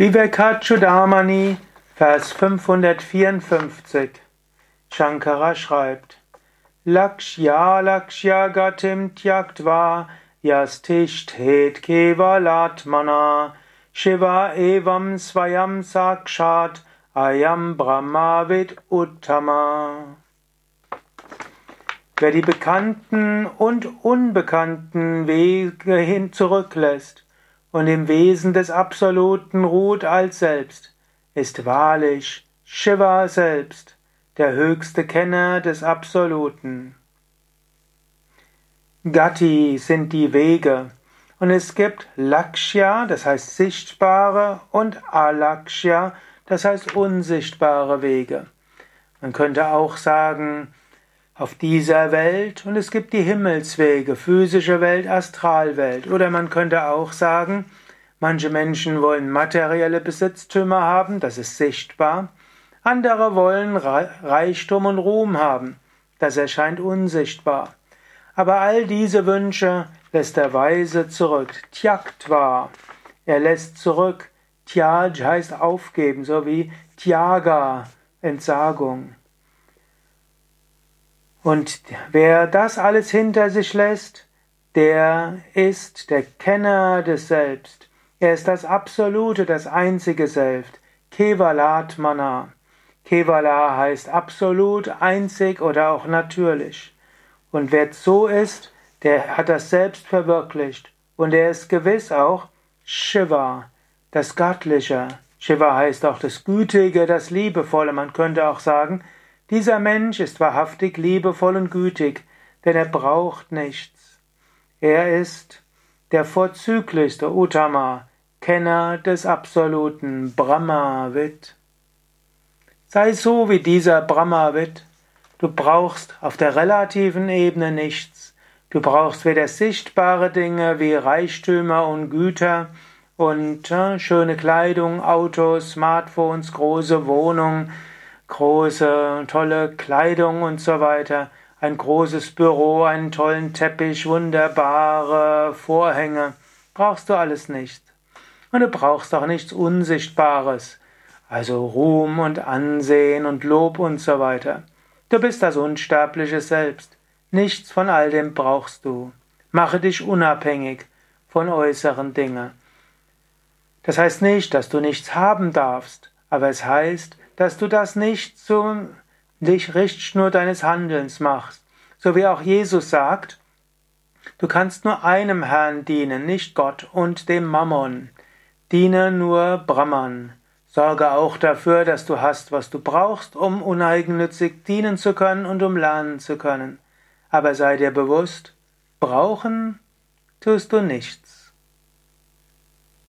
Vivekachudamani, Vers 554. Shankara schreibt: Lakshya Lakshya Gatim Tyaktva Yastishtet Kevalatmana Shiva Evam Svayam Sakshat Ayam Brahmavid Uttama. Wer die bekannten und unbekannten Wege hin zurücklässt und im Wesen des Absoluten ruht als Selbst, ist wahrlich Shiva selbst, der höchste Kenner des Absoluten. Gati sind die Wege, und es gibt Lakshya, das heißt sichtbare, und Alakshya, das heißt unsichtbare Wege. Man könnte auch sagen, auf dieser Welt und es gibt die Himmelswege, physische Welt, Astralwelt. Oder man könnte auch sagen, manche Menschen wollen materielle Besitztümer haben, das ist sichtbar. Andere wollen Reichtum und Ruhm haben, das erscheint unsichtbar. Aber all diese Wünsche lässt der Weise zurück. Tyaktva, er lässt zurück. Tyaj heißt aufgeben, so wie Tyaga, Entsagung. Und wer das alles hinter sich lässt, der ist der Kenner des Selbst. Er ist das Absolute, das einzige Selbst. Kevalatmana. Kevala heißt absolut, einzig oder auch natürlich. Und wer so ist, der hat das Selbst verwirklicht. Und er ist gewiss auch Shiva, das Göttliche. Shiva heißt auch das Gütige, das Liebevolle. Man könnte auch sagen, dieser Mensch ist wahrhaftig liebevoll und gütig, denn er braucht nichts. Er ist der vorzüglichste Uttama, Kenner des absoluten Brahmavid. Sei so wie dieser Brahmavid. Du brauchst auf der relativen Ebene nichts. Du brauchst weder sichtbare Dinge wie Reichtümer und Güter und äh, schöne Kleidung, Autos, Smartphones, große Wohnungen, große, tolle Kleidung und so weiter, ein großes Büro, einen tollen Teppich, wunderbare Vorhänge. Brauchst du alles nicht. Und du brauchst auch nichts Unsichtbares, also Ruhm und Ansehen und Lob und so weiter. Du bist das unsterbliche Selbst. Nichts von all dem brauchst du. Mache dich unabhängig von äußeren Dingen. Das heißt nicht, dass du nichts haben darfst, aber es heißt, dass du das nicht zum Richtschnur deines Handelns machst. So wie auch Jesus sagt, du kannst nur einem Herrn dienen, nicht Gott und dem Mammon. Diene nur Brahman. Sorge auch dafür, dass du hast, was du brauchst, um uneigennützig dienen zu können und um lernen zu können. Aber sei dir bewusst, brauchen tust du nichts.